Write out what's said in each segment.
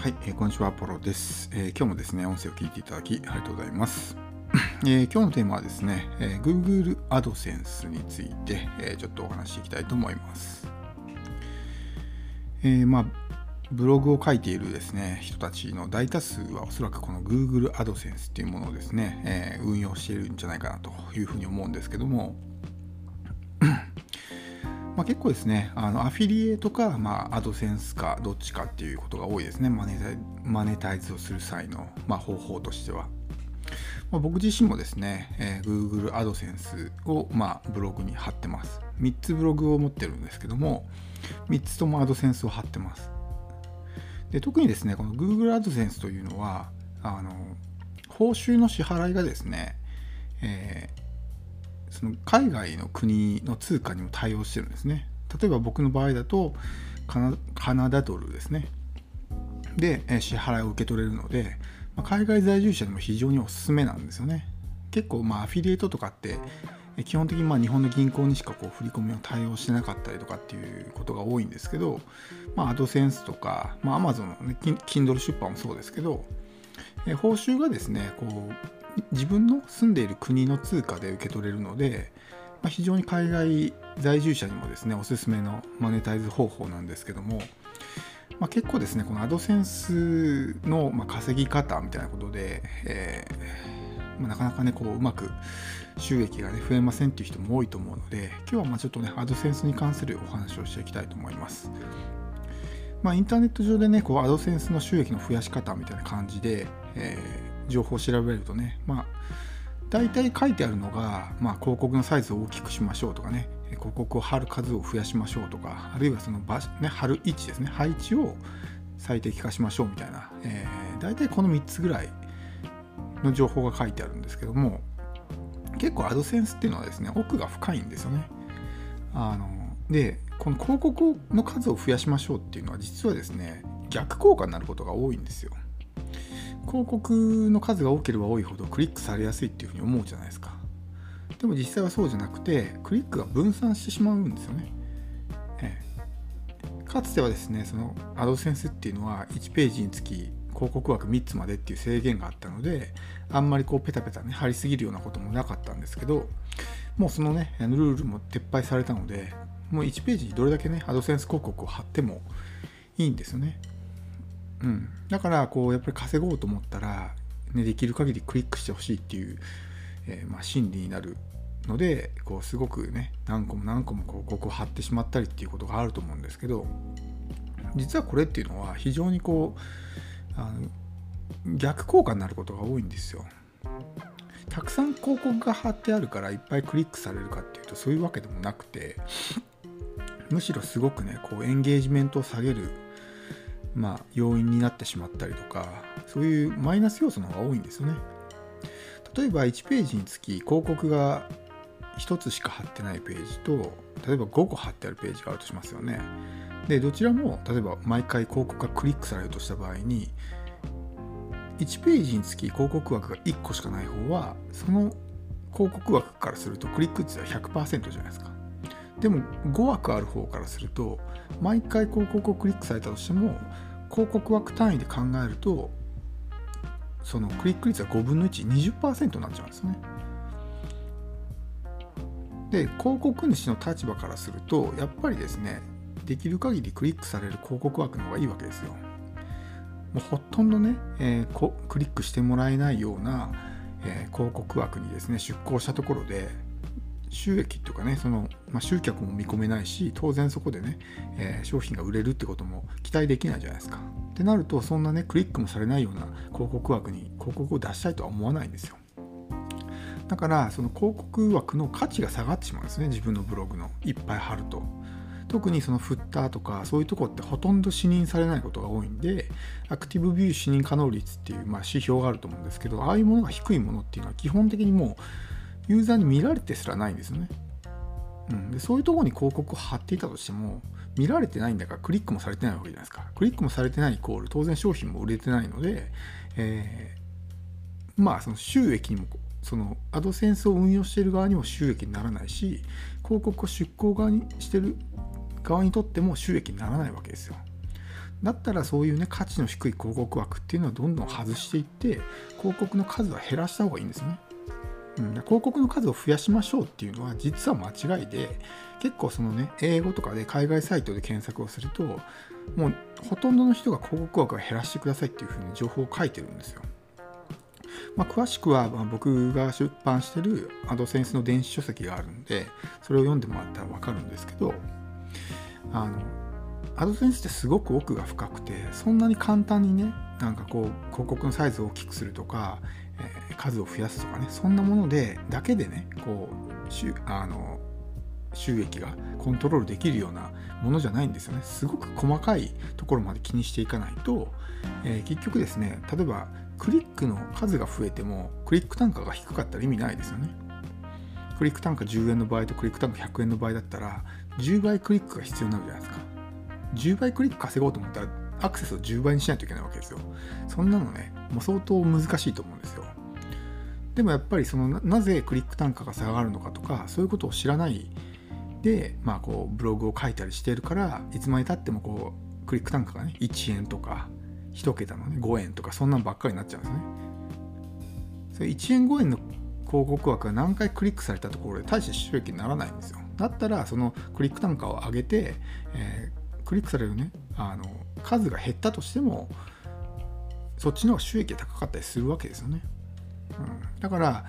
はい、えー、こんにちは、ポロです、えー、今日もですね、音声を聞いていただきありがとうございます。えー、今日のテーマはですね、え Google AdSense について、えちょっとお話していきたいと思います。えまあ、ブログを書いているですね、人たちの大多数はおそらくこの Google AdSense っていうものをですね、え運用しているんじゃないかなというふうに思うんですけども、まあ、結構ですね、あのアフィリエイトか、まあ、アドセンスかどっちかっていうことが多いですね、マネタイマネタイズをする際の、まあ、方法としては。まあ、僕自身もですね、えー、Google AdSense を、まあ、ブログに貼ってます。3つブログを持ってるんですけども、3つとも AdSense を貼ってます。で特にですね、この Google AdSense というのは、あの報酬の支払いがですね、えーその海外の国の通貨にも対応してるんですね。例えば僕の場合だとカナダドルですね。で支払いを受け取れるので、ま海外在住者にも非常におすすめなんですよね。結構まあアフィリエイトとかって基本的にまあ日本の銀行にしかこう振り込みを対応してなかったりとかっていうことが多いんですけど、まあ、アドセンスとか、まあ、Amazon の、ね、Kindle 出版もそうですけど、報酬がですねこう自分の住んでいる国の通貨で受け取れるので、まあ、非常に海外在住者にもですねおすすめのマネタイズ方法なんですけども、まあ、結構ですねこのアドセンスの、稼ぎ方みたいなことで、えー、まあ、なかなかねこううまく収益がね増えませんっていう人も多いと思うので今日はまあちょっとねアドセンスに関するお話をしていきたいと思います。まあ、インターネット上でねこうアドセンスの収益の増やし方みたいな感じで、えー情報を調べるとね、まあ、大体書いてあるのが、まあ、広告のサイズを大きくしましょうとかね、広告を貼る数を増やしましょうとか、あるいはその場所、ね、貼る位置ですね、配置を最適化しましょうみたいな、えー、大体この3つぐらいの情報が書いてあるんですけども、結構アドセンスっていうのはですね、奥が深いんですよね。あので、この広告の数を増やしましょうっていうのは実はですね、逆効果になることが多いんですよ。広告の数が多ければ多いほどクリックされやすいっていうふうに思うじゃないですか。でも実際はそうじゃなくてクリックが分散してしまうんですよね、ええ、かつてはですねそのアドセンスっていうのは1ページにつき広告枠3つまでっていう制限があったのであんまりこうペタペタね貼りすぎるようなこともなかったんですけどもうそのねルールも撤廃されたのでもう1ページにどれだけねアドセンス広告を貼ってもいいんですよね。うん、だからこうやっぱり稼ごうと思ったら、ね、できる限りクリックしてほしいっていう、えー、まあ、心理になるのでこうすごくね何個も何個もこうここを貼ってしまったりっていうことがあると思うんですけど実はこれっていうのは非常にこうあの逆効果になることが多いんですよ。たくさん広告が貼ってあるからいっぱいクリックされるかっていうとそういうわけでもなくてむしろすごくねこうエンゲージメントを下げるまあ、要因になってしまったりとかそういうマイナス要素の方が多いんですよね。例えば1ページにつき広告が1つしか貼ってないページと例えば5個貼ってあるページがあるとしますよね。でどちらも例えば毎回広告がクリックされるとした場合に1ページにつき広告枠が1個しかない方はその広告枠からするとクリック率は100%じゃないですか。でも5枠ある方からすると毎回広告をクリックされたとしても広告枠単位で考えるとそのクリック率は5分の120%になっちゃうんですね。で広告主の立場からするとやっぱりですねできる限りクリックされる広告枠の方がいいわけですよ。もうほとんどね、えー、クリックしてもらえないような、えー、広告枠にですね出向したところで収益とかねその、まあ、集客も見込めないし当然そこでね、えー、商品が売れるってことも期待できないじゃないですか。ってなるとそんなねクリックもされないような広告枠に広告を出したいとは思わないんですよ。だからその広告枠の価値が下がってしまうんですね自分のブログのいっぱい貼ると。特にそのフッターとかそういうとこってほとんど視認されないことが多いんでアクティブビュー視認可能率っていうまあ指標があると思うんですけどああいうものが低いものっていうのは基本的にもうユーザーに見られてすらないんですよね。うん、でそういうところに広告を貼っていたとしても見られてないんだからクリックもされてないわけじゃないですか。クリックもされてないイコール当然商品も売れてないので、えー、まあその収益にもそのアドセンスを運用している側にも収益にならないし広告を出向側にしてる側にとっても収益にならないわけですよ。だったらそういうね価値の低い広告枠っていうのはどんどん外していって広告の数は減らした方がいいんですね。うん、広告の数を増やしましょうっていうのは実は間違いで結構そのね英語とかで海外サイトで検索をするともうほとんどの人が広告枠を減らしてくださいっていうふうに情報を書いてるんですよ。まあ、詳しくは僕が出版してるアドセンスの電子書籍があるんでそれを読んでもらったら分かるんですけどあのアドセンスってすごく奥が深くてそんなに簡単にねなんかこう広告のサイズを大きくするとか、数を増やすとかねそんなものでだけでねこうしあの収益がコントロールできるようなものじゃないんですよね。すごく細かいところまで気にしていかないと、えー、結局ですね例えばクリックの数が増えてもクリック単価が低かったら意味ないですよね。クリック単価10円の場合とクリック単価100円の場合だったら10倍クリックが必要になるじゃないですか。10倍クリック稼ごうと思ったらアクセスを10倍にしないといけないわけですよ。そんなのねもう相当難しいと思うんですよ。でもやっぱりそのなぜクリック単価が下がるのかとかそういうことを知らない。で、まあ、こうブログを書いたりしてるからいつまでたってもこうクリック単価がね1円とか1桁のね5円とかそんなんばっかりになっちゃうんですね。それ1円5円の広告枠が何回クリックされたところで大して収益にならないんですよ。だったらそのクリック単価を上げて、えー、クリックされるねあの数が減ったとしてもそっちの収益が高かったりするわけですよね、うん、だから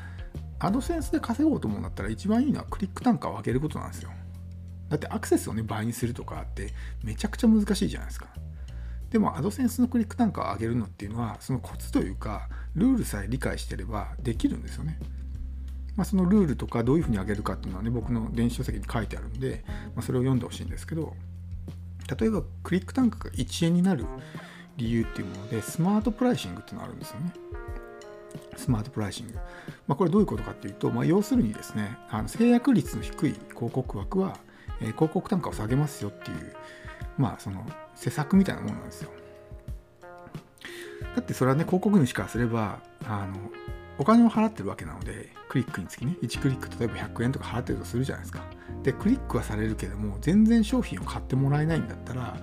アドセンスで稼ごうと思うんだったら一番いいのはクリック単価を上げることなんですよ。だってアクセスをね倍にするとかってめちゃくちゃ難しいじゃないですか。でもアドセンスのクリック単価を上げるのっていうのはそのコツというかルールさえ理解してればできるんですよね。まあ、そのルールとかどういうふうに上げるかっていうのはね僕の電子書籍に書いてあるんで、まあ、それを読んでほしいんですけど例えばクリック単価が1円になる理由っていうものでスマートプライシングっていうのがあるんですよね。スマートプライシング。まあ、これどういうことかっていうと、まあ、要するにですねあの制約率の低い広告枠は、えー、広告単価を下げますよっていうまあその施策みたいなもんなんですよ。だってそれはね広告主からすればあのお金を払ってるわけなのでクリックにつきね1クリック例えば100円とか払ってるとするじゃないですか。でクリックはされるけども全然商品を買ってもらえないんだったら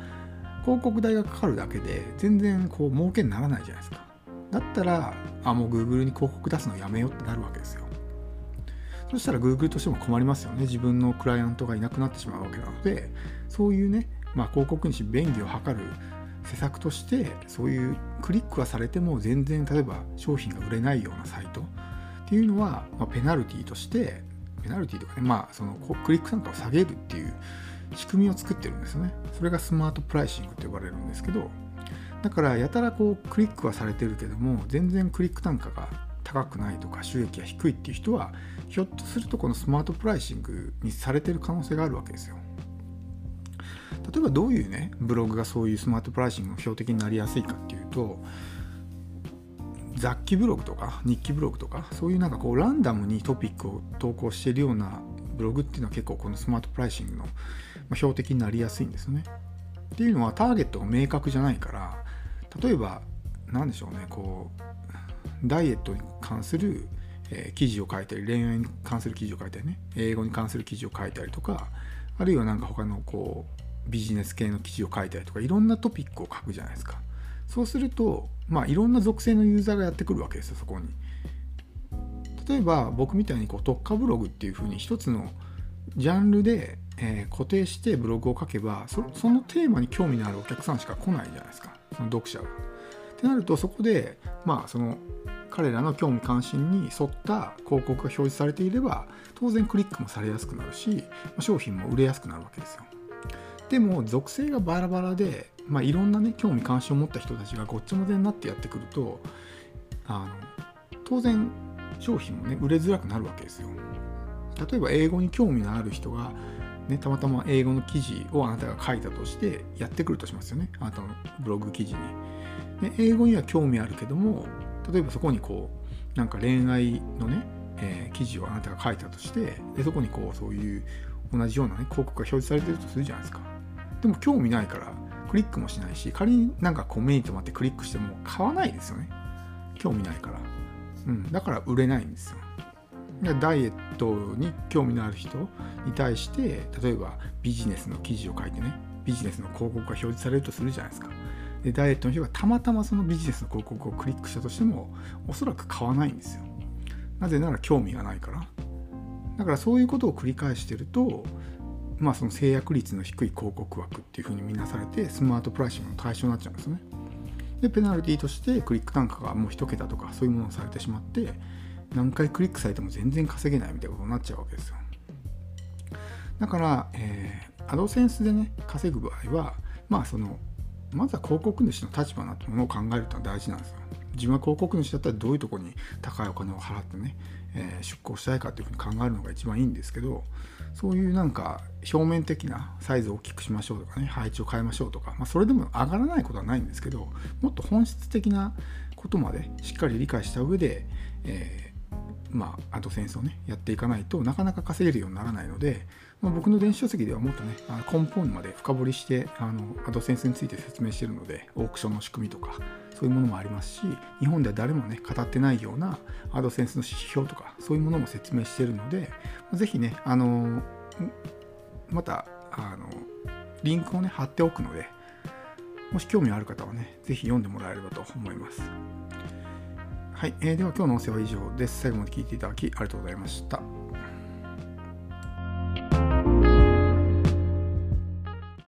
広告代がかかるだけで全然こう儲けにならないじゃないですか。だったらあもう Google に広告出すのやめようってなるわけですよ。そしたら Google としても困りますよね。自分のクライアントがいなくなってしまうわけなので、そういうね、まあ、広告主便宜を図る施策としてそういうクリックはされても全然例えば商品が売れないようなサイトっていうのは、まあ、ペナルティとしてペナルティとかねまあそのクリック単価を下げるっていう仕組みを作ってるんですね。それがスマートプライシングと呼ばれるんですけどだからやたらこうクリックはされてるけども全然クリック単価が高くないとか収益が低いっていう人はひょっとするとこのスマートプライシングにされてる可能性があるわけですよ。例えばどういうねブログがそういうスマートプライシングの標的になりやすいかっていうと雑記ブログとか日記ブログとかそういうなんかこうランダムにトピックを投稿しているようなブログっていうのは結構このスマートプライシングの標的になりやすいんですよね。っていうのはターゲットが明確じゃないから例えば何でしょうねこうダイエットに関する、えー、記事を書いたり恋愛に関する記事を書いたりね英語に関する記事を書いたりとかあるいは何か他のこうビジネス系の記事を書いたりとかいろんなトピックを書くじゃないですかそうするとまあいろんな属性のユーザーがやってくるわけですよそこに例えば僕みたいにこう特化ブログっていうふうに一つのジャンルで、えー、固定してブログを書けばそのテーマに興味のあるお客さんしか来ないじゃないですかその読者が。ってなるとそこでまあその彼らの興味関心に沿った広告が表示されていれば当然クリックもされやすくなるし商品も売れやすくなるわけですよ。でも属性がバラバラで、まあ、いろんなね興味関心を持った人たちがごっちゃ混ぜになってやってくるとあの当然商品もね売れづらくなるわけですよ。例えば英語に興味のある人が、ね、たまたま英語の記事をあなたが書いたとしてやってくるとしますよね。あなたのブログ記事に。で英語には興味あるけども例えばそこにこうなんか恋愛のね、えー、記事をあなたが書いたとしてでそこにこうそういう同じようなね広告が表示されてるとするじゃないですか。でも興味ないからクリックもしないし仮になんかこう目に留まってクリックしても買わないですよね。興味ないから、うん、だから売れないんですよ。ダイエットに興味のある人に対して例えばビジネスの記事を書いてねビジネスの広告が表示されるとするじゃないですか。でダイエットの人がたまたまそのビジネスの広告をクリックしたとしてもおそらく買わないんですよ。なぜなら興味がないから。だからそういうことを繰り返してるとまあその制約率の低い広告枠っていうふうに見なされてスマートプライシングの対象になっちゃうんですよね。でペナルティとしてクリック単価がもう1桁とかそういうものをされてしまって何回クリックされても全然稼げないみたいなことになっちゃうわけですよ。だから、えー、アドセンスでね稼ぐ場合はまあそのまずは広告主の立場なものを考えるというのは大事なんですよ。自分は広告主だったらどういうとこに高いお金を払ってね、えー、出向したいかというふうに考えるのが一番いいんですけどそういうなんか表面的なサイズを大きくしましょうとかね配置を変えましょうとか、まあ、それでも上がらないことはないんですけどもっと本質的なことまでしっかり理解した上で、えー、まあ、アドセンスをねやっていかないとなかなか稼げるようにならないので、まあ、僕の電子書籍ではもっとね根本まで深掘りしてあのアドセンスについて説明してるのでオークションの仕組みとかそういうものもありますし日本では誰もね語ってないようなアドセンスの指標とかそういうものも説明してるので是非ねあのまたあのリンクをね貼っておくのでもし興味ある方はね是非読んでもらえればと思います。はい、えー、では今日の音声は以上です。最後まで聞いていただきありがとうございました。